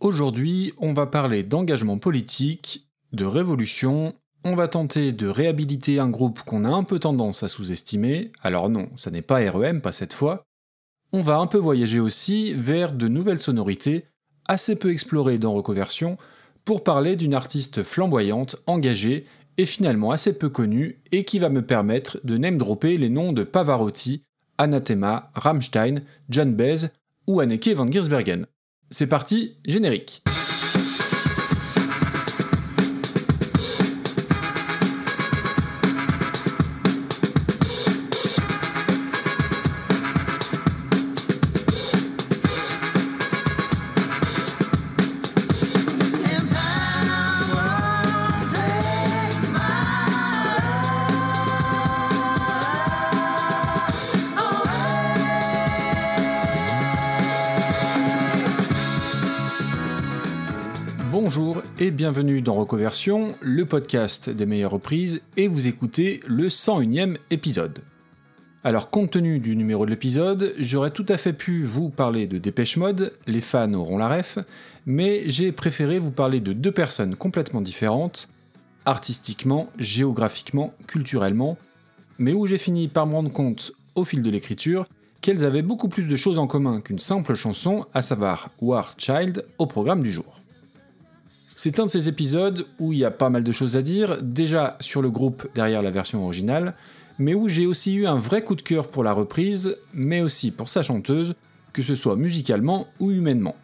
Aujourd'hui, on va parler d'engagement politique, de révolution, on va tenter de réhabiliter un groupe qu'on a un peu tendance à sous-estimer, alors non, ça n'est pas REM, pas cette fois. On va un peu voyager aussi vers de nouvelles sonorités, assez peu explorées dans Reconversion, pour parler d'une artiste flamboyante, engagée et finalement assez peu connue, et qui va me permettre de name-dropper les noms de Pavarotti, Anathema, Rammstein, John Baez ou Anneke van Giersbergen. C'est parti, générique. Bienvenue dans Reconversion, le podcast des meilleures reprises, et vous écoutez le 101e épisode. Alors, compte tenu du numéro de l'épisode, j'aurais tout à fait pu vous parler de Dépêche Mode, les fans auront la ref, mais j'ai préféré vous parler de deux personnes complètement différentes, artistiquement, géographiquement, culturellement, mais où j'ai fini par me rendre compte, au fil de l'écriture, qu'elles avaient beaucoup plus de choses en commun qu'une simple chanson, à savoir War Child, au programme du jour. C'est un de ces épisodes où il y a pas mal de choses à dire, déjà sur le groupe derrière la version originale, mais où j'ai aussi eu un vrai coup de cœur pour la reprise, mais aussi pour sa chanteuse, que ce soit musicalement ou humainement.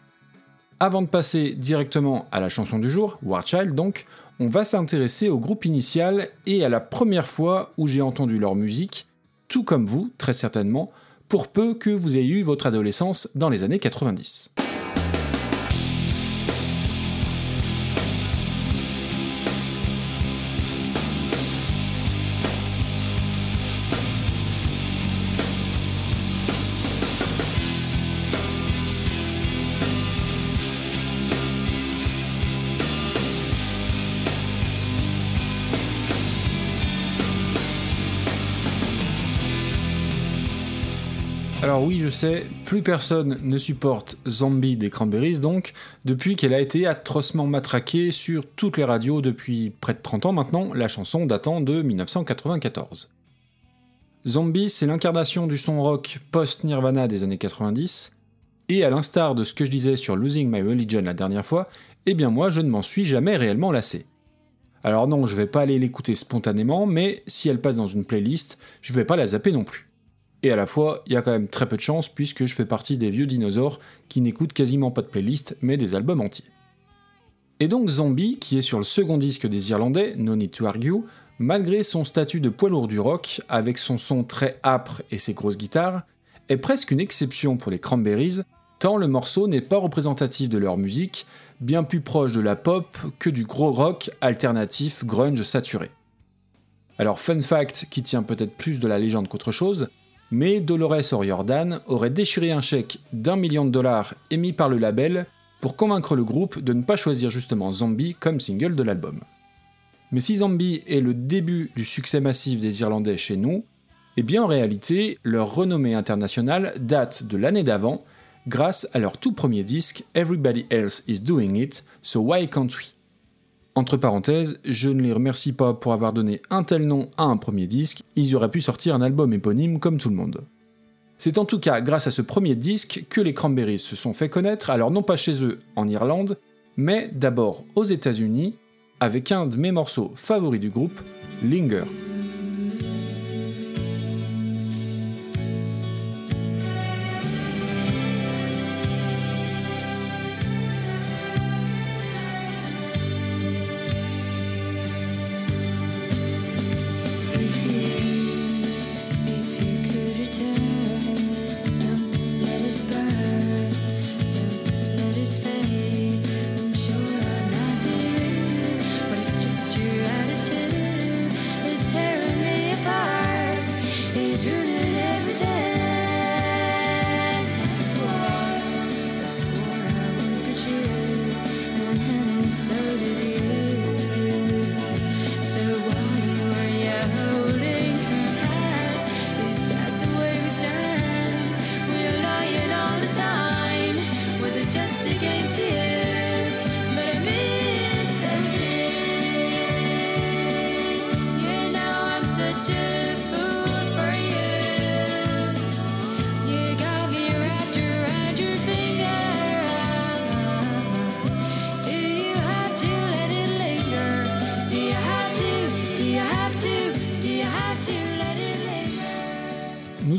Avant de passer directement à la chanson du jour, War Child donc, on va s'intéresser au groupe initial et à la première fois où j'ai entendu leur musique, tout comme vous, très certainement, pour peu que vous ayez eu votre adolescence dans les années 90. Sais, plus personne ne supporte Zombie des Cranberries donc, depuis qu'elle a été atrocement matraquée sur toutes les radios depuis près de 30 ans maintenant, la chanson datant de 1994. Zombie, c'est l'incarnation du son rock post-Nirvana des années 90, et à l'instar de ce que je disais sur Losing My Religion la dernière fois, eh bien moi je ne m'en suis jamais réellement lassé. Alors non, je vais pas aller l'écouter spontanément, mais si elle passe dans une playlist, je vais pas la zapper non plus. Et à la fois, il y a quand même très peu de chance puisque je fais partie des vieux dinosaures qui n'écoutent quasiment pas de playlist mais des albums entiers. Et donc Zombie, qui est sur le second disque des Irlandais, No Need to Argue, malgré son statut de poids lourd du rock, avec son son très âpre et ses grosses guitares, est presque une exception pour les Cranberries, tant le morceau n'est pas représentatif de leur musique, bien plus proche de la pop que du gros rock alternatif grunge saturé. Alors fun fact qui tient peut-être plus de la légende qu'autre chose, mais Dolores O'Riordan aurait déchiré un chèque d'un million de dollars émis par le label pour convaincre le groupe de ne pas choisir justement Zombie comme single de l'album. Mais si Zombie est le début du succès massif des Irlandais chez nous, eh bien en réalité, leur renommée internationale date de l'année d'avant, grâce à leur tout premier disque Everybody Else Is Doing It, So Why Can't We? Entre parenthèses, je ne les remercie pas pour avoir donné un tel nom à un premier disque, ils auraient pu sortir un album éponyme comme tout le monde. C'est en tout cas grâce à ce premier disque que les Cranberries se sont fait connaître, alors non pas chez eux en Irlande, mais d'abord aux États-Unis, avec un de mes morceaux favoris du groupe, Linger.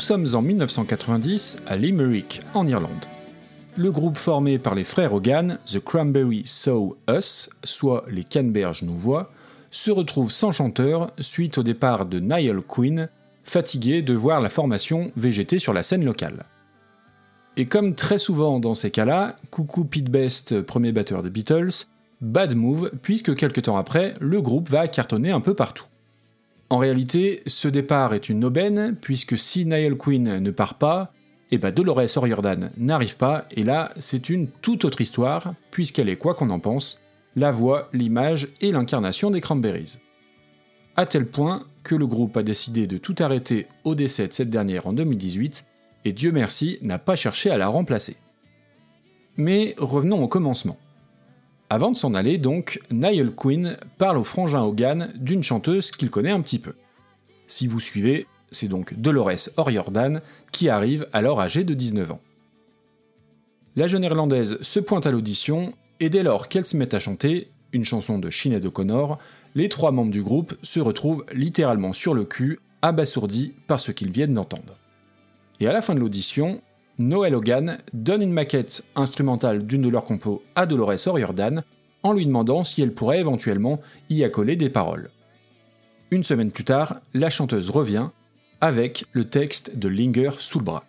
Sommes en 1990 à Limerick, en Irlande. Le groupe formé par les frères Hogan, The Cranberry Saw Us, soit les Canberges nous voient, se retrouve sans chanteur suite au départ de Niall Quinn, fatigué de voir la formation végéter sur la scène locale. Et comme très souvent dans ces cas-là, coucou Pete Best, premier batteur des Beatles, bad move, puisque quelques temps après, le groupe va cartonner un peu partout. En réalité, ce départ est une aubaine, puisque si Niall Quinn ne part pas, et eh ben Dolores O'Riordan n'arrive pas, et là, c'est une toute autre histoire, puisqu'elle est, quoi qu'on en pense, la voix, l'image et l'incarnation des Cranberries. À tel point que le groupe a décidé de tout arrêter au décès de cette dernière en 2018, et Dieu merci n'a pas cherché à la remplacer. Mais revenons au commencement. Avant de s'en aller, donc, Niall Quinn parle au frangin Hogan d'une chanteuse qu'il connaît un petit peu. Si vous suivez, c'est donc Dolores O'Riordan qui arrive alors âgée de 19 ans. La jeune Irlandaise se pointe à l'audition et dès lors qu'elle se met à chanter une chanson de Sinead O'Connor, les trois membres du groupe se retrouvent littéralement sur le cul, abasourdis par ce qu'ils viennent d'entendre. Et à la fin de l'audition, Noel Hogan donne une maquette instrumentale d'une de leurs compos à Dolores O'Riordan en lui demandant si elle pourrait éventuellement y accoler des paroles. Une semaine plus tard, la chanteuse revient avec le texte de Linger sous le bras.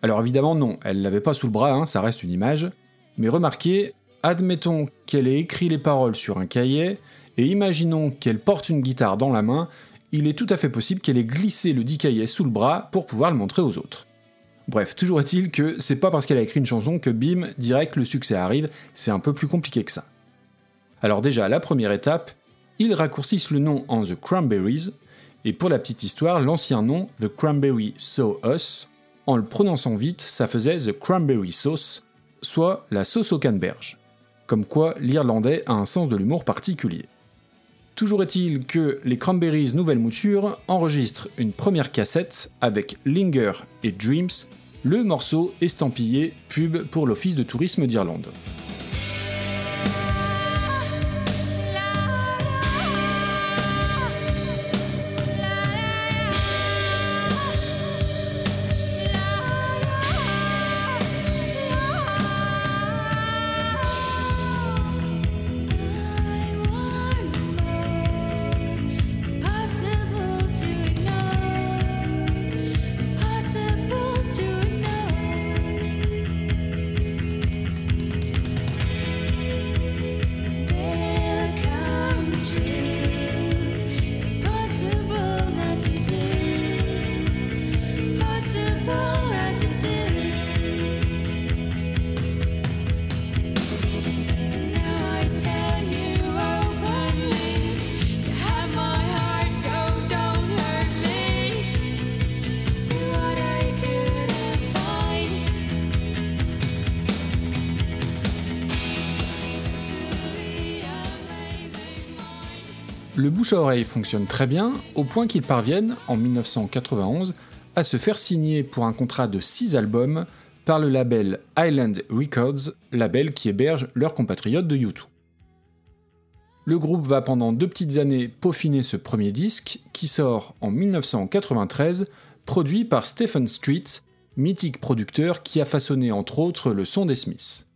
Alors évidemment non, elle l'avait pas sous le bras, hein, ça reste une image, mais remarquez, admettons qu'elle ait écrit les paroles sur un cahier, et imaginons qu'elle porte une guitare dans la main, il est tout à fait possible qu'elle ait glissé le dit cahier sous le bras pour pouvoir le montrer aux autres. Bref, toujours est-il que c'est pas parce qu'elle a écrit une chanson que bim, direct le succès arrive, c'est un peu plus compliqué que ça. Alors déjà, la première étape, ils raccourcissent le nom en The Cranberries, et pour la petite histoire, l'ancien nom, The Cranberry Saw Us, en le prononçant vite, ça faisait The Cranberry Sauce, soit la sauce au canneberge. Comme quoi, l'irlandais a un sens de l'humour particulier. Toujours est-il que les Cranberries Nouvelle Mouture enregistrent une première cassette avec Linger et Dreams, le morceau estampillé pub pour l'Office de tourisme d'Irlande. Le bouche à oreille fonctionne très bien, au point qu'ils parviennent, en 1991, à se faire signer pour un contrat de 6 albums par le label Island Records, label qui héberge leurs compatriotes de YouTube. Le groupe va pendant deux petites années peaufiner ce premier disque, qui sort en 1993, produit par Stephen Street, mythique producteur qui a façonné entre autres le son des Smiths.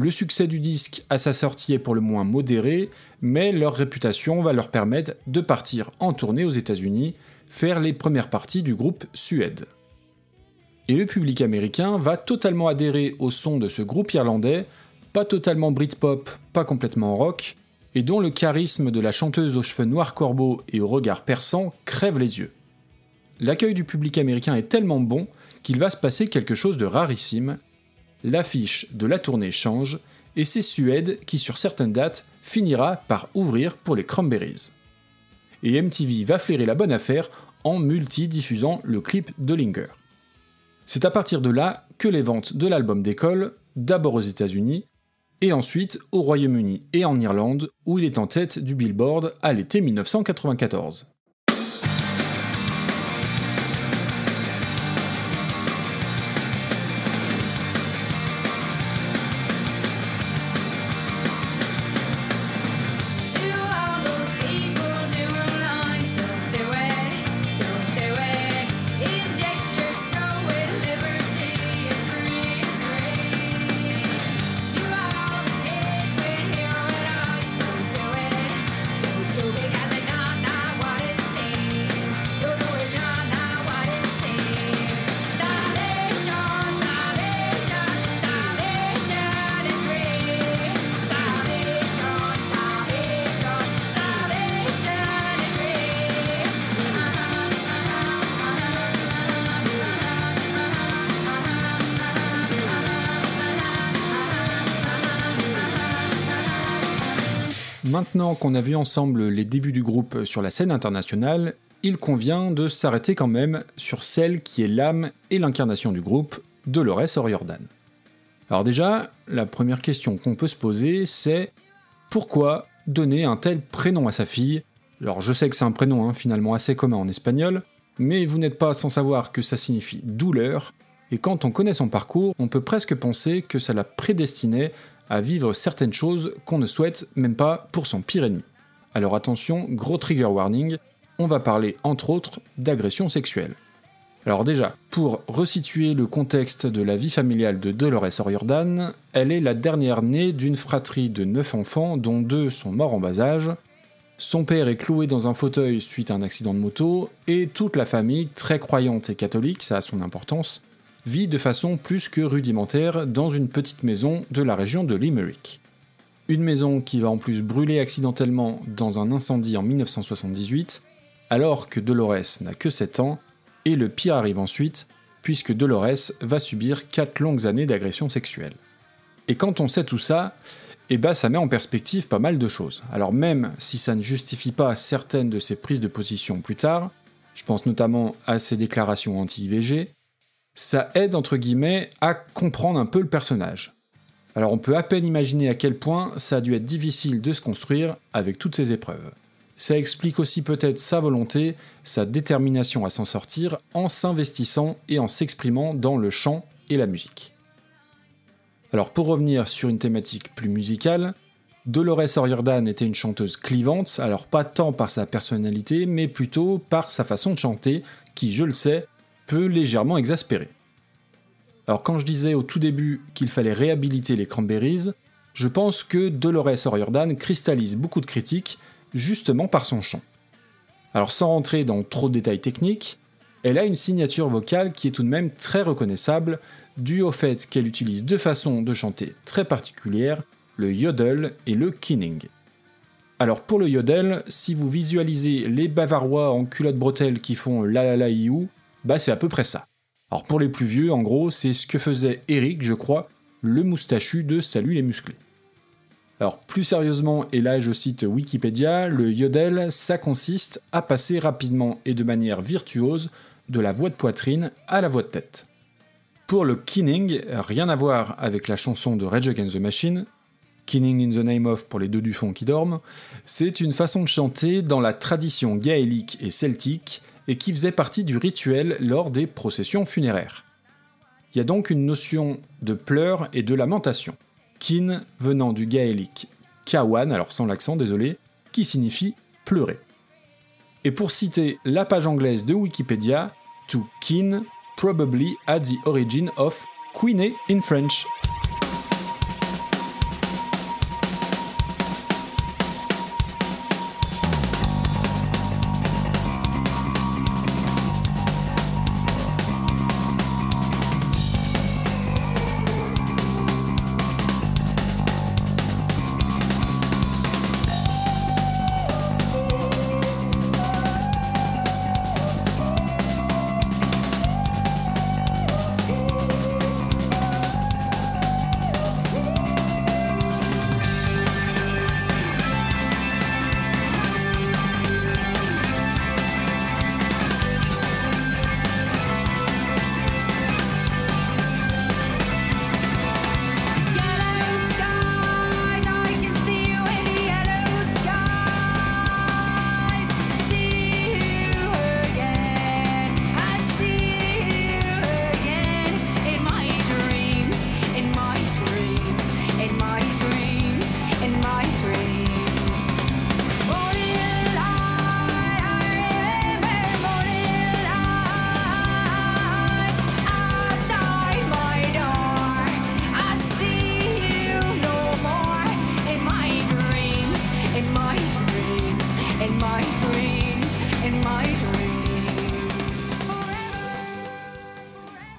Le succès du disque à sa sortie est pour le moins modéré, mais leur réputation va leur permettre de partir en tournée aux États-Unis, faire les premières parties du groupe Suède. Et le public américain va totalement adhérer au son de ce groupe irlandais, pas totalement Britpop, pas complètement rock, et dont le charisme de la chanteuse aux cheveux noirs corbeaux et au regard perçant crève les yeux. L'accueil du public américain est tellement bon qu'il va se passer quelque chose de rarissime, l'affiche de la tournée change et c'est Suède qui sur certaines dates finira par ouvrir pour les Cranberries. Et MTV va flairer la bonne affaire en multi-diffusant le clip de Linger. C'est à partir de là que les ventes de l'album décollent, d'abord aux États-Unis, et ensuite au Royaume-Uni et en Irlande, où il est en tête du Billboard à l'été 1994. Qu'on a vu ensemble les débuts du groupe sur la scène internationale, il convient de s'arrêter quand même sur celle qui est l'âme et l'incarnation du groupe, Dolores O'Riordan. Alors déjà, la première question qu'on peut se poser, c'est pourquoi donner un tel prénom à sa fille? Alors je sais que c'est un prénom hein, finalement assez commun en espagnol, mais vous n'êtes pas sans savoir que ça signifie douleur, et quand on connaît son parcours, on peut presque penser que ça la prédestinait à vivre certaines choses qu'on ne souhaite même pas pour son pire ennemi. Alors attention, gros trigger warning, on va parler entre autres d'agression sexuelle. Alors déjà, pour resituer le contexte de la vie familiale de Dolores O'Riordan, elle est la dernière née d'une fratrie de 9 enfants dont deux sont morts en bas âge. Son père est cloué dans un fauteuil suite à un accident de moto, et toute la famille, très croyante et catholique, ça a son importance, vit de façon plus que rudimentaire dans une petite maison de la région de Limerick. Une maison qui va en plus brûler accidentellement dans un incendie en 1978, alors que Dolores n'a que 7 ans, et le pire arrive ensuite, puisque Dolores va subir 4 longues années d'agression sexuelle. Et quand on sait tout ça, eh ben ça met en perspective pas mal de choses. Alors même si ça ne justifie pas certaines de ses prises de position plus tard, je pense notamment à ses déclarations anti-IVG, ça aide entre guillemets à comprendre un peu le personnage. Alors on peut à peine imaginer à quel point ça a dû être difficile de se construire avec toutes ces épreuves. Ça explique aussi peut-être sa volonté, sa détermination à s'en sortir en s'investissant et en s'exprimant dans le chant et la musique. Alors pour revenir sur une thématique plus musicale, Dolores O'Riordan était une chanteuse clivante, alors pas tant par sa personnalité, mais plutôt par sa façon de chanter, qui, je le sais, légèrement exaspérer. Alors quand je disais au tout début qu'il fallait réhabiliter les Cranberries, je pense que Dolores O'Riordan cristallise beaucoup de critiques justement par son chant. Alors sans rentrer dans trop de détails techniques, elle a une signature vocale qui est tout de même très reconnaissable, due au fait qu'elle utilise deux façons de chanter très particulières, le yodel et le kinning. Alors pour le yodel, si vous visualisez les Bavarois en culotte bretelle qui font la la la iou, bah c'est à peu près ça. Alors pour les plus vieux, en gros, c'est ce que faisait Eric, je crois, le moustachu de Salut les musclés. Alors plus sérieusement, et là je cite Wikipédia, le yodel, ça consiste à passer rapidement et de manière virtuose de la voix de poitrine à la voix de tête. Pour le kinning, rien à voir avec la chanson de Rage Against the Machine, Kinning in the Name of pour les deux du fond qui dorment, c'est une façon de chanter dans la tradition gaélique et celtique et qui faisait partie du rituel lors des processions funéraires. Il y a donc une notion de pleurs et de lamentation. Kin venant du gaélique kawan, alors sans l'accent, désolé, qui signifie pleurer. Et pour citer la page anglaise de Wikipédia, to kin probably at the origin of queené in French.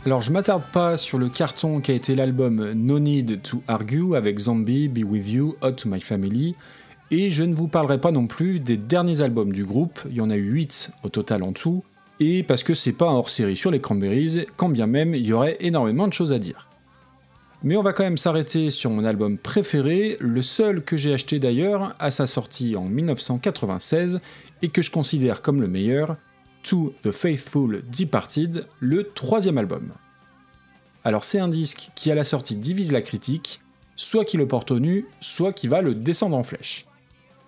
Alors je m'attarde pas sur le carton qui a été l'album No Need to Argue avec Zombie, Be With You, Hot to My Family, et je ne vous parlerai pas non plus des derniers albums du groupe, il y en a eu 8 au total en tout, et parce que c'est pas hors-série sur les Cranberries, quand bien même il y aurait énormément de choses à dire. Mais on va quand même s'arrêter sur mon album préféré, le seul que j'ai acheté d'ailleurs à sa sortie en 1996 et que je considère comme le meilleur, To the Faithful Departed, le troisième album. Alors c'est un disque qui à la sortie divise la critique, soit qui le porte au nu, soit qui va le descendre en flèche.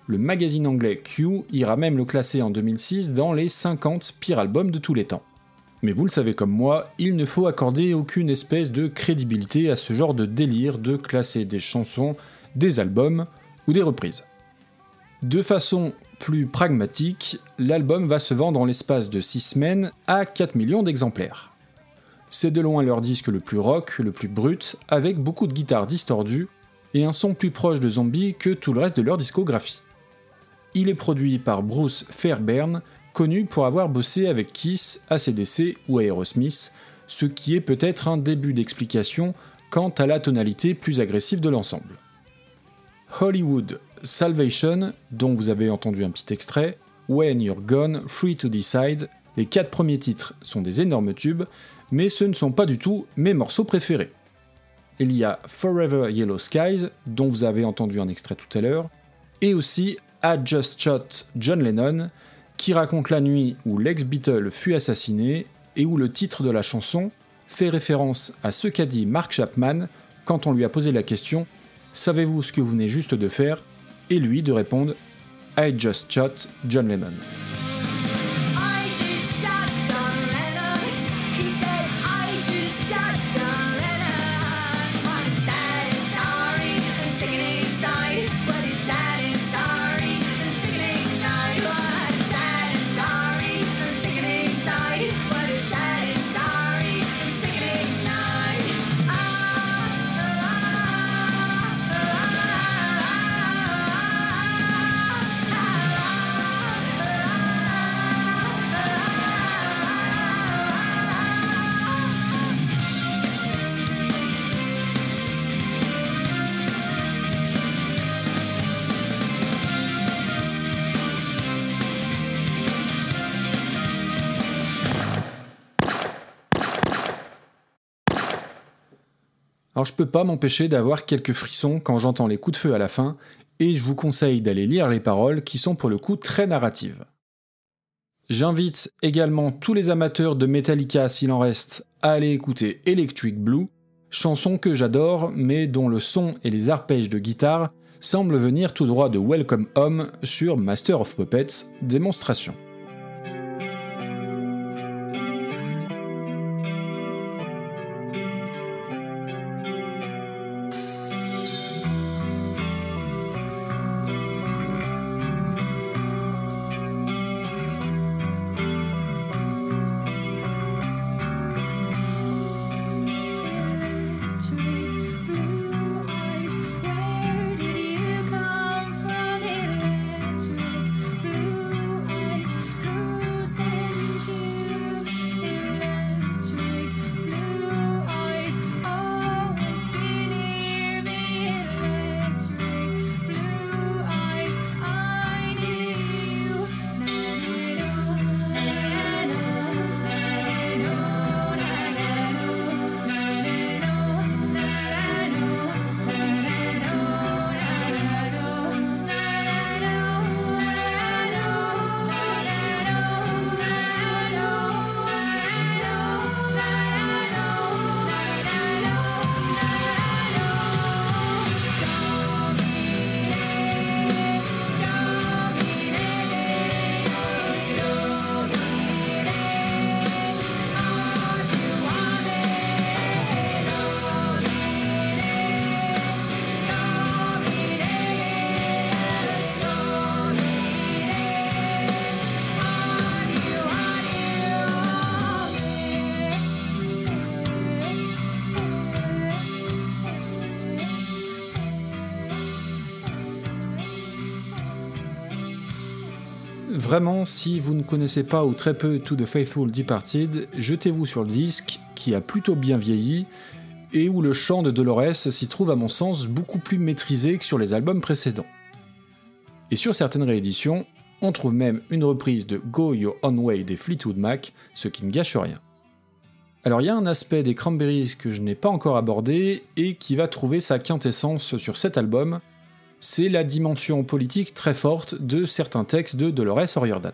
Le magazine anglais Q ira même le classer en 2006 dans les 50 pires albums de tous les temps. Mais vous le savez comme moi, il ne faut accorder aucune espèce de crédibilité à ce genre de délire de classer des chansons, des albums ou des reprises. De façon plus pragmatique, l'album va se vendre en l'espace de 6 semaines à 4 millions d'exemplaires. C'est de loin leur disque le plus rock, le plus brut, avec beaucoup de guitares distordues et un son plus proche de Zombie que tout le reste de leur discographie. Il est produit par Bruce Fairbairn, connu pour avoir bossé avec Kiss, ACDC ou Aerosmith, ce qui est peut-être un début d'explication quant à la tonalité plus agressive de l'ensemble. Hollywood Salvation, dont vous avez entendu un petit extrait, When You're Gone, Free to Decide, les quatre premiers titres sont des énormes tubes, mais ce ne sont pas du tout mes morceaux préférés. Il y a Forever Yellow Skies, dont vous avez entendu un extrait tout à l'heure, et aussi I Just Shot John Lennon, qui raconte la nuit où l'ex-Beatle fut assassiné et où le titre de la chanson fait référence à ce qu'a dit Mark Chapman quand on lui a posé la question Savez-vous ce que vous venez juste de faire? Et lui de répondre I just shot John Lennon. Alors je peux pas m'empêcher d'avoir quelques frissons quand j'entends les coups de feu à la fin, et je vous conseille d'aller lire les paroles qui sont pour le coup très narratives. J'invite également tous les amateurs de Metallica s'il en reste à aller écouter Electric Blue, chanson que j'adore mais dont le son et les arpèges de guitare semblent venir tout droit de Welcome Home sur Master of Puppets, démonstration. Vraiment, si vous ne connaissez pas ou très peu To the Faithful Departed, jetez-vous sur le disque, qui a plutôt bien vieilli, et où le chant de Dolores s'y trouve à mon sens beaucoup plus maîtrisé que sur les albums précédents. Et sur certaines rééditions, on trouve même une reprise de Go Your Own Way des Fleetwood Mac, ce qui ne gâche rien. Alors il y a un aspect des Cranberries que je n'ai pas encore abordé et qui va trouver sa quintessence sur cet album, c'est la dimension politique très forte de certains textes de Dolores O'Riordan.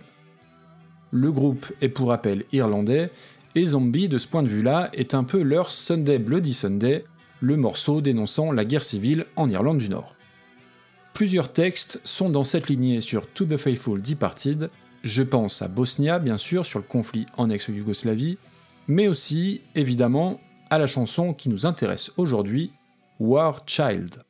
Le groupe est pour rappel irlandais, et Zombie, de ce point de vue-là, est un peu leur Sunday Bloody Sunday, le morceau dénonçant la guerre civile en Irlande du Nord. Plusieurs textes sont dans cette lignée sur To the Faithful Departed, je pense à Bosnia bien sûr sur le conflit en ex-Yougoslavie, mais aussi évidemment à la chanson qui nous intéresse aujourd'hui, War Child.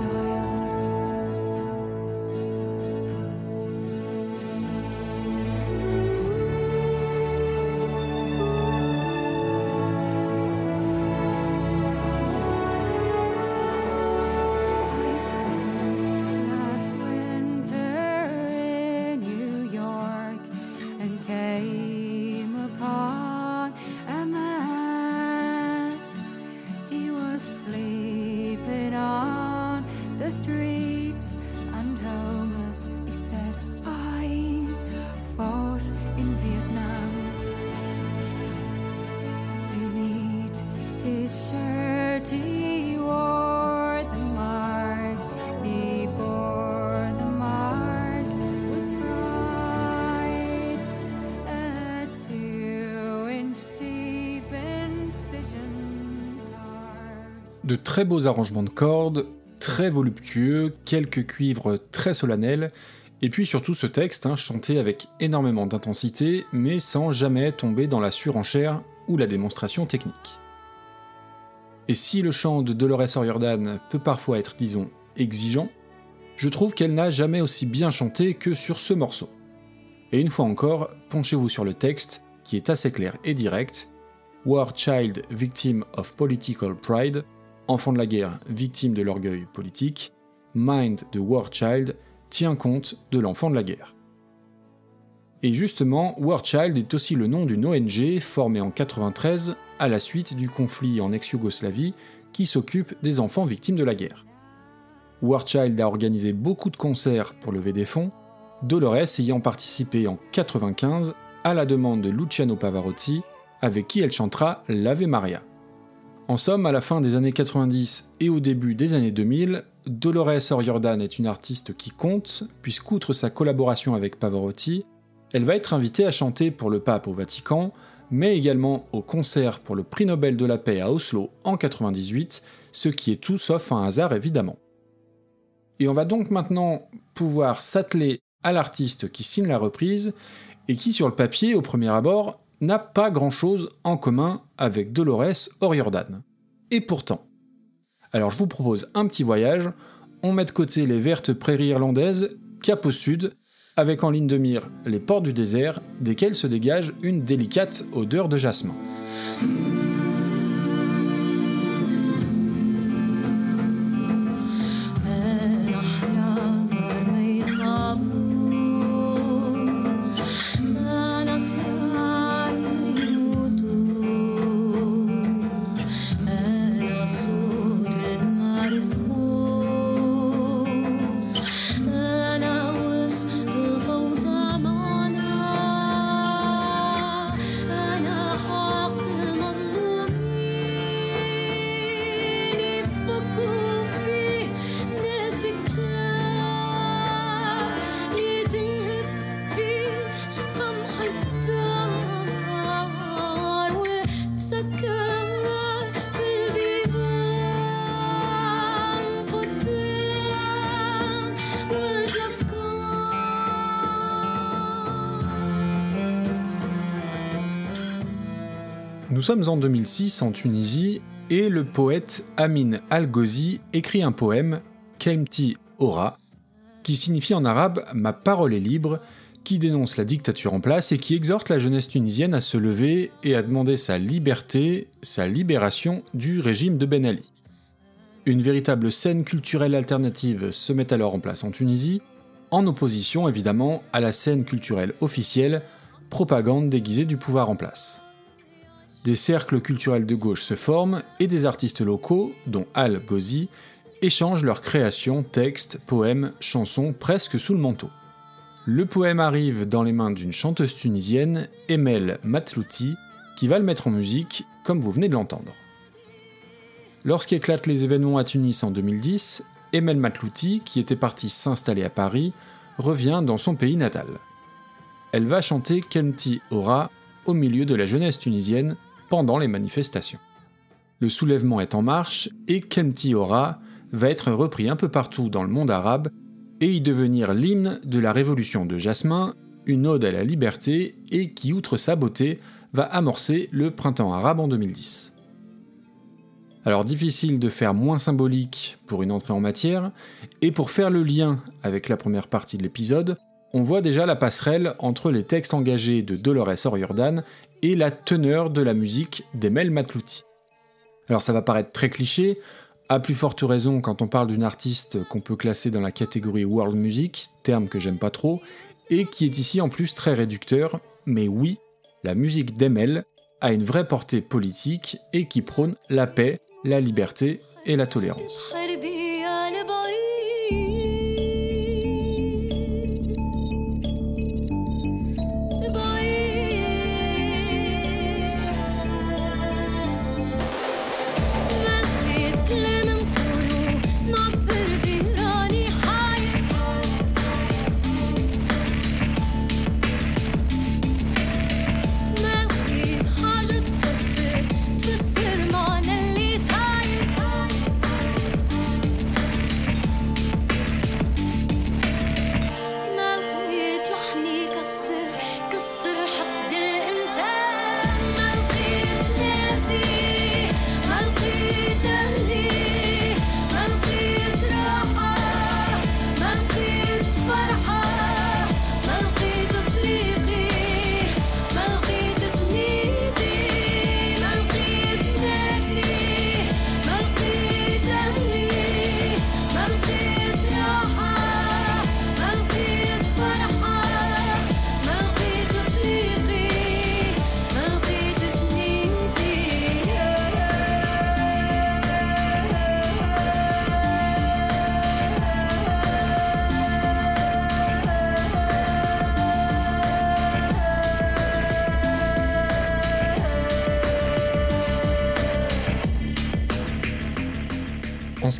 De très beaux arrangements de cordes, très voluptueux, quelques cuivres très solennels, et puis surtout ce texte, hein, chanté avec énormément d'intensité, mais sans jamais tomber dans la surenchère ou la démonstration technique. Et si le chant de Dolores O'Riordan peut parfois être, disons, exigeant, je trouve qu'elle n'a jamais aussi bien chanté que sur ce morceau. Et une fois encore, penchez-vous sur le texte, qui est assez clair et direct, War Child Victim of Political Pride, enfant de la guerre, victime de l'orgueil politique, Mind the War Child tient compte de l'enfant de la guerre. Et justement, War Child est aussi le nom d'une ONG formée en 93 à la suite du conflit en ex-Yougoslavie qui s'occupe des enfants victimes de la guerre. War Child a organisé beaucoup de concerts pour lever des fonds, Dolores ayant participé en 95 à la demande de Luciano Pavarotti, avec qui elle chantera l'Ave Maria. En somme, à la fin des années 90 et au début des années 2000, Dolores O'Riordan est une artiste qui compte, puisqu'outre sa collaboration avec Pavarotti, elle va être invitée à chanter pour le pape au Vatican, mais également au concert pour le prix Nobel de la paix à Oslo en 98, ce qui est tout sauf un hasard évidemment. Et on va donc maintenant pouvoir s'atteler à l'artiste qui signe la reprise et qui sur le papier au premier abord n'a pas grand-chose en commun avec Dolores O'Riordan. Et pourtant. Alors je vous propose un petit voyage, on met de côté les vertes prairies irlandaises, cap au sud, avec en ligne de mire les ports du désert, desquelles se dégage une délicate odeur de jasmin. Nous sommes en 2006 en Tunisie et le poète Amin Al-Ghazi écrit un poème, Kemti Ora, qui signifie en arabe Ma parole est libre, qui dénonce la dictature en place et qui exhorte la jeunesse tunisienne à se lever et à demander sa liberté, sa libération du régime de Ben Ali. Une véritable scène culturelle alternative se met alors en place en Tunisie, en opposition évidemment à la scène culturelle officielle, propagande déguisée du pouvoir en place. Des cercles culturels de gauche se forment et des artistes locaux, dont Al Ghazi, échangent leurs créations, textes, poèmes, chansons presque sous le manteau. Le poème arrive dans les mains d'une chanteuse tunisienne, Emel Matlouti, qui va le mettre en musique, comme vous venez de l'entendre. Lorsqu'éclatent les événements à Tunis en 2010, Emel Matlouti, qui était partie s'installer à Paris, revient dans son pays natal. Elle va chanter Kemti Ora au milieu de la jeunesse tunisienne pendant les manifestations. Le soulèvement est en marche et Kemti Ora va être repris un peu partout dans le monde arabe et y devenir l'hymne de la révolution de Jasmin, une ode à la liberté et qui, outre sa beauté, va amorcer le printemps arabe en 2010. Alors difficile de faire moins symbolique pour une entrée en matière, et pour faire le lien avec la première partie de l'épisode, on voit déjà la passerelle entre les textes engagés de Dolores O'Riordan et la teneur de la musique d'Emel Matlouti. Alors ça va paraître très cliché, à plus forte raison quand on parle d'une artiste qu'on peut classer dans la catégorie world music, terme que j'aime pas trop, et qui est ici en plus très réducteur, mais oui, la musique d'Emel a une vraie portée politique et qui prône la paix, la liberté et la tolérance.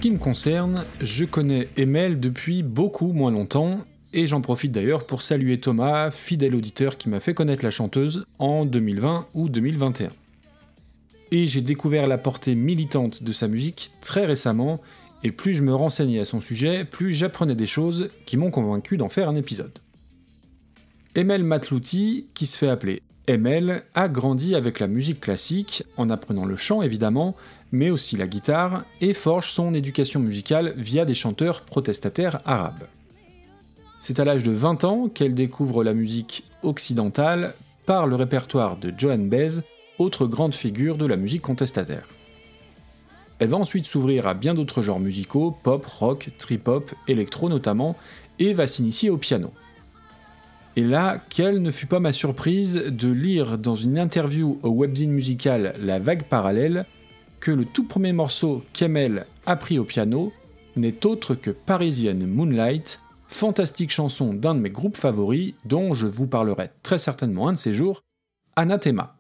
Qui me concerne, je connais Emel depuis beaucoup moins longtemps, et j'en profite d'ailleurs pour saluer Thomas, fidèle auditeur qui m'a fait connaître la chanteuse en 2020 ou 2021. Et j'ai découvert la portée militante de sa musique très récemment, et plus je me renseignais à son sujet, plus j'apprenais des choses qui m'ont convaincu d'en faire un épisode. Emel Matlouti, qui se fait appeler Emel, a grandi avec la musique classique, en apprenant le chant évidemment, mais aussi la guitare, et forge son éducation musicale via des chanteurs protestataires arabes. C'est à l'âge de 20 ans qu'elle découvre la musique occidentale par le répertoire de Joan Baez, autre grande figure de la musique contestataire. Elle va ensuite s'ouvrir à bien d'autres genres musicaux, pop, rock, trip-hop, électro notamment, et va s'initier au piano. Et là, quelle ne fut pas ma surprise de lire dans une interview au webzine musical La Vague Parallèle que le tout premier morceau qu'Emel a pris au piano n'est autre que Parisienne Moonlight, fantastique chanson d'un de mes groupes favoris dont je vous parlerai très certainement un de ces jours, Anathema.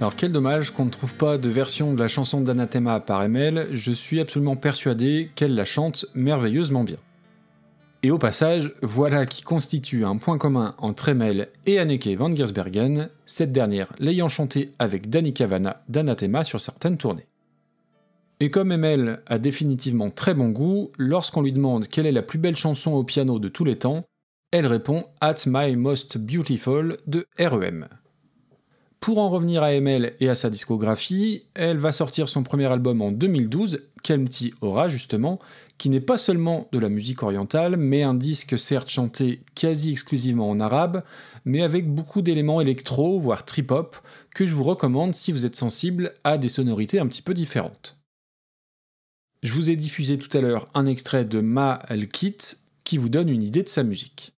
Alors quel dommage qu'on ne trouve pas de version de la chanson d'Anathema par ML, je suis absolument persuadé qu'elle la chante merveilleusement bien. Et au passage, voilà qui constitue un point commun entre Emel et Anneke van Giersbergen, cette dernière l'ayant chanté avec Danny Cavana d'Anathema sur certaines tournées. Et comme Emel a définitivement très bon goût, lorsqu'on lui demande quelle est la plus belle chanson au piano de tous les temps, elle répond At My Most Beautiful de REM. Pour en revenir à ML et à sa discographie, elle va sortir son premier album en 2012, Kelmti Aura justement, qui n'est pas seulement de la musique orientale, mais un disque certes chanté quasi exclusivement en arabe, mais avec beaucoup d'éléments électro, voire trip-hop, que je vous recommande si vous êtes sensible à des sonorités un petit peu différentes. Je vous ai diffusé tout à l'heure un extrait de Ma Al-Kit qui vous donne une idée de sa musique.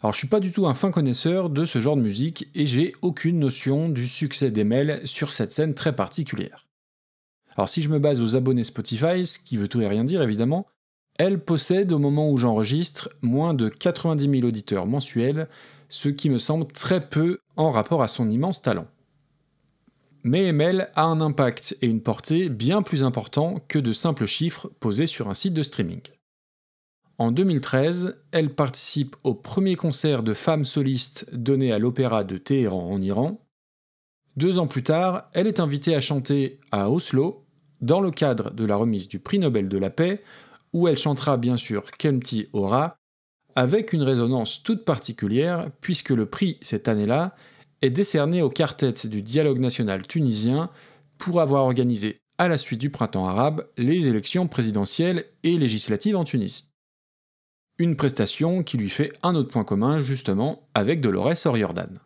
Alors je suis pas du tout un fin connaisseur de ce genre de musique et j'ai aucune notion du succès d'Emel sur cette scène très particulière. Alors si je me base aux abonnés Spotify, ce qui veut tout et rien dire évidemment, elle possède au moment où j'enregistre moins de 90 000 auditeurs mensuels, ce qui me semble très peu en rapport à son immense talent. Mais Emel a un impact et une portée bien plus importants que de simples chiffres posés sur un site de streaming. En 2013, elle participe au premier concert de femmes solistes donné à l'Opéra de Téhéran en Iran. Deux ans plus tard, elle est invitée à chanter à Oslo, dans le cadre de la remise du prix Nobel de la paix, où elle chantera bien sûr Kemti Ora, avec une résonance toute particulière, puisque le prix cette année-là est décerné au quartet du dialogue national tunisien pour avoir organisé, à la suite du printemps arabe, les élections présidentielles et législatives en Tunisie une prestation qui lui fait un autre point commun justement avec Dolores O'Riordan.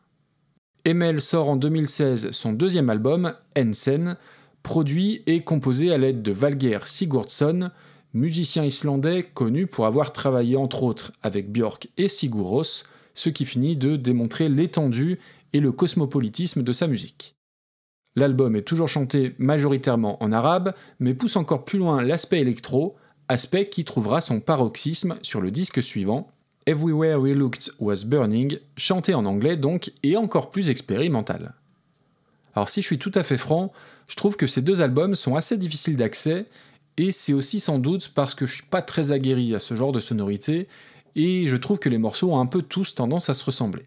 Emel sort en 2016 son deuxième album, Ensen, produit et composé à l'aide de Valger Sigurdsson, musicien islandais connu pour avoir travaillé entre autres avec Björk et Sigur ce qui finit de démontrer l'étendue et le cosmopolitisme de sa musique. L'album est toujours chanté majoritairement en arabe, mais pousse encore plus loin l'aspect électro, aspect qui trouvera son paroxysme sur le disque suivant, Everywhere We Looked Was Burning, chanté en anglais donc et encore plus expérimental. Alors si je suis tout à fait franc, je trouve que ces deux albums sont assez difficiles d'accès, et c'est aussi sans doute parce que je suis pas très aguerri à ce genre de sonorité, et je trouve que les morceaux ont un peu tous tendance à se ressembler.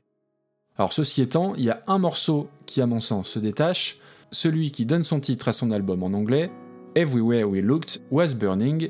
Alors ceci étant, il y a un morceau qui à mon sens se détache, celui qui donne son titre à son album en anglais, Everywhere We Looked Was Burning,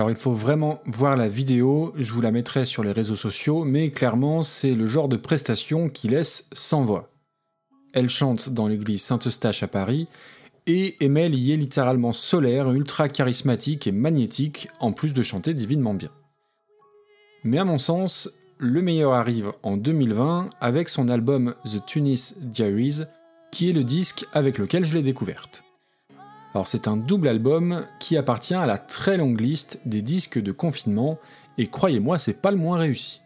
Alors il faut vraiment voir la vidéo, je vous la mettrai sur les réseaux sociaux, mais clairement c'est le genre de prestation qui laisse sans voix. Elle chante dans l'église Saint-Eustache à Paris, et Emel y est littéralement solaire, ultra charismatique et magnétique, en plus de chanter divinement bien. Mais à mon sens, le meilleur arrive en 2020 avec son album The Tunis Diaries, qui est le disque avec lequel je l'ai découverte. Alors c'est un double album qui appartient à la très longue liste des disques de confinement, et croyez-moi, c'est pas le moins réussi.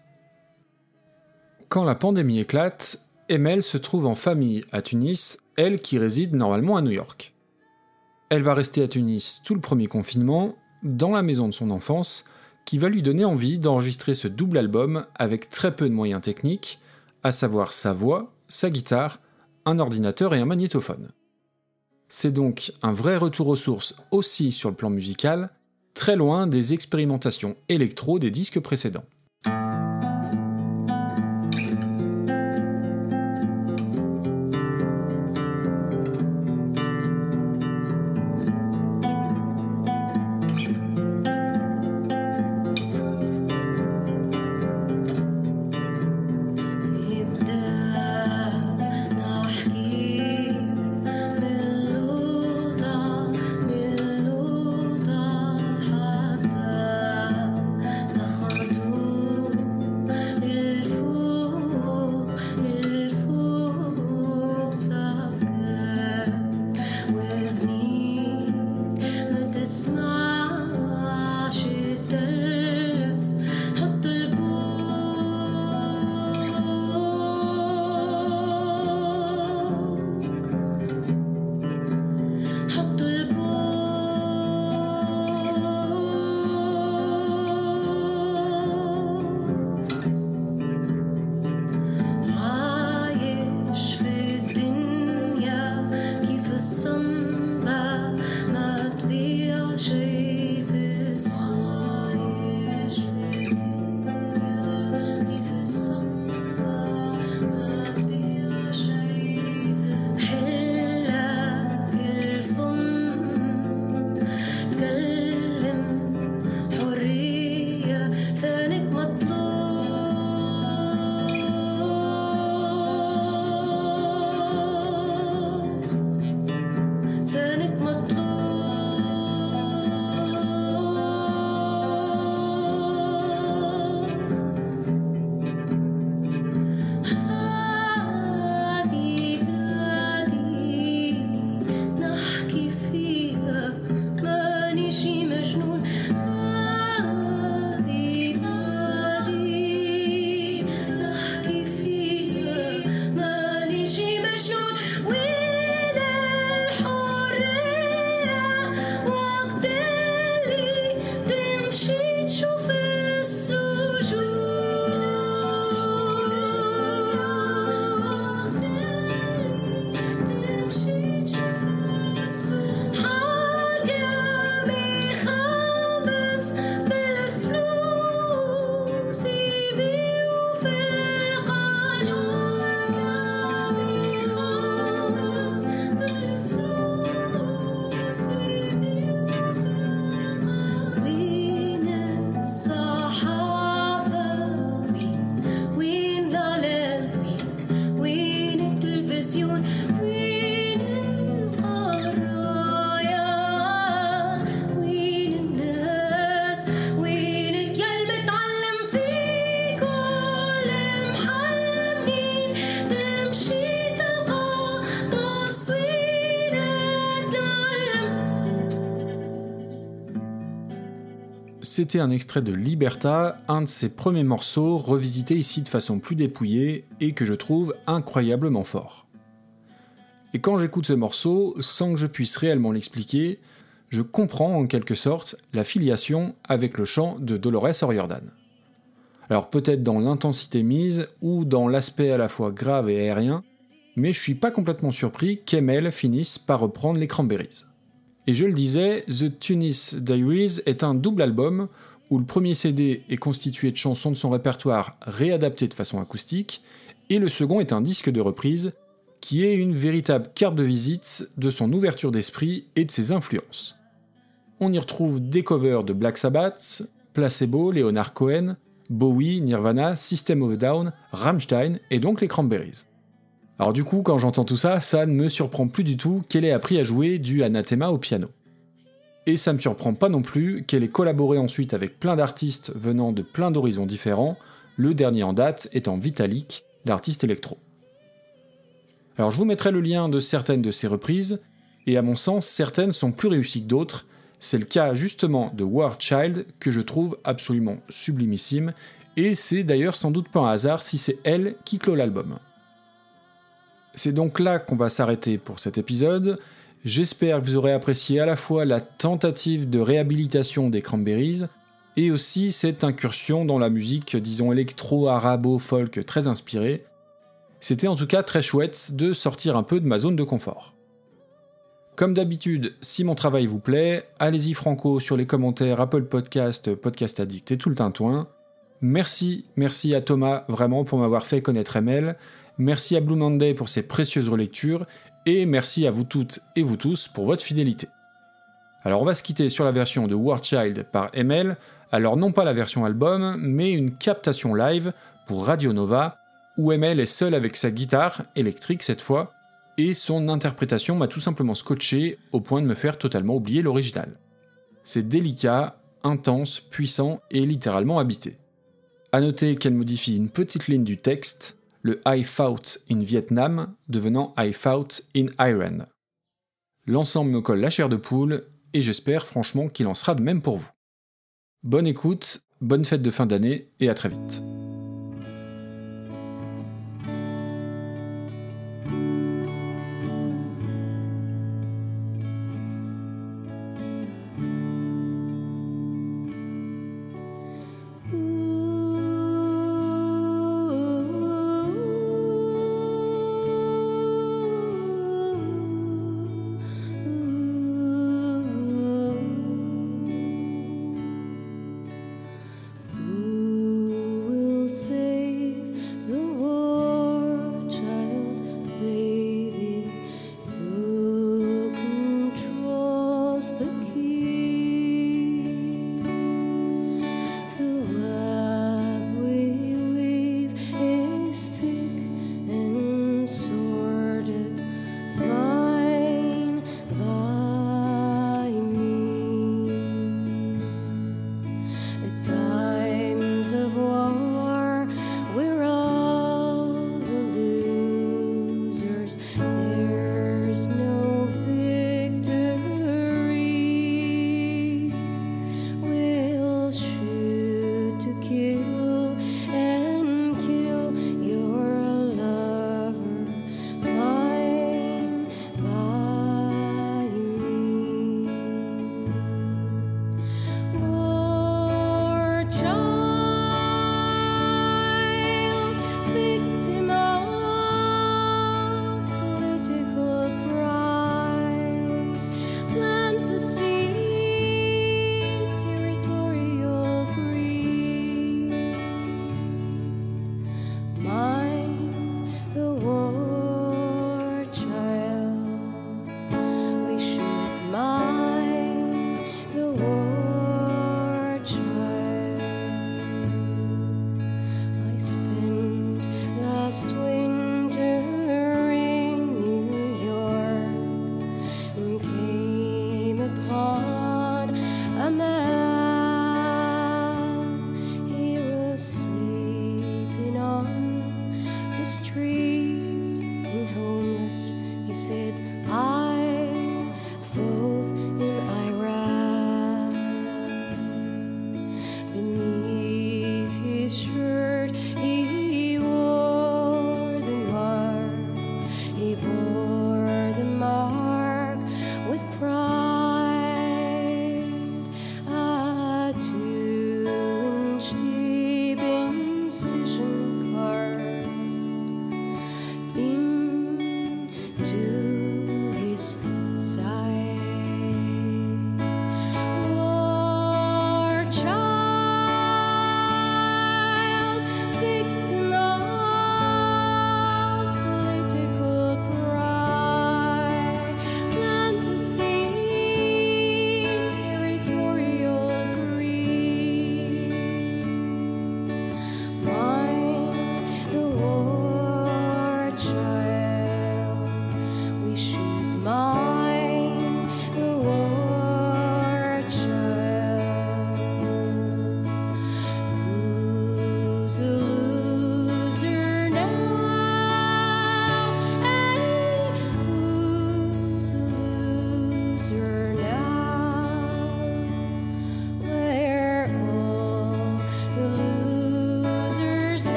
Quand la pandémie éclate, Emel se trouve en famille à Tunis, elle qui réside normalement à New York. Elle va rester à Tunis tout le premier confinement, dans la maison de son enfance, qui va lui donner envie d'enregistrer ce double album avec très peu de moyens techniques, à savoir sa voix, sa guitare, un ordinateur et un magnétophone. C'est donc un vrai retour aux sources aussi sur le plan musical, très loin des expérimentations électro des disques précédents. C'était un extrait de Liberta, un de ses premiers morceaux, revisité ici de façon plus dépouillée et que je trouve incroyablement fort. Et quand j'écoute ce morceau, sans que je puisse réellement l'expliquer, je comprends en quelque sorte la filiation avec le chant de Dolores O'Riordan. Alors peut-être dans l'intensité mise ou dans l'aspect à la fois grave et aérien, mais je suis pas complètement surpris qu'Emel finisse par reprendre les Cranberries. Et je le disais, The Tunis Diaries est un double album où le premier CD est constitué de chansons de son répertoire réadaptées de façon acoustique, et le second est un disque de reprise qui est une véritable carte de visite de son ouverture d'esprit et de ses influences. on y retrouve des covers de Black Sabbath, Placebo, Leonard Cohen, Bowie, Nirvana, System of a Down, Rammstein et donc les Cranberries. Alors du coup, quand j'entends tout ça, ça ne me surprend plus du tout qu'elle ait appris à jouer du anathema au piano. Et ça me surprend pas non plus qu'elle ait collaboré ensuite avec plein d'artistes venant de plein d'horizons différents, le dernier en date étant Vitalik, l'artiste électro. Alors je vous mettrai le lien de certaines de ces reprises, et à mon sens, certaines sont plus réussies que d'autres. C'est le cas justement de War Child, que je trouve absolument sublimissime, et c'est d'ailleurs sans doute pas un hasard si c'est elle qui clôt l'album. C'est donc là qu'on va s'arrêter pour cet épisode. J'espère que vous aurez apprécié à la fois la tentative de réhabilitation des Cranberries et aussi cette incursion dans la musique, disons électro-arabo-folk très inspirée. C'était en tout cas très chouette de sortir un peu de ma zone de confort. Comme d'habitude, si mon travail vous plaît, allez-y franco sur les commentaires Apple Podcast, Podcast Addict et tout le tintouin. Merci, merci à Thomas vraiment pour m'avoir fait connaître ML. Merci à Blue Monday pour ses précieuses relectures et merci à vous toutes et vous tous pour votre fidélité. Alors on va se quitter sur la version de War Child par ML, alors non pas la version album, mais une captation live pour Radio Nova, où ML est seul avec sa guitare, électrique cette fois, et son interprétation m'a tout simplement scotché au point de me faire totalement oublier l'original. C'est délicat, intense, puissant et littéralement habité. A noter qu'elle modifie une petite ligne du texte, le I fought in Vietnam devenant I fought in Iran. L'ensemble me colle la chair de poule et j'espère franchement qu'il en sera de même pour vous. Bonne écoute, bonne fête de fin d'année et à très vite.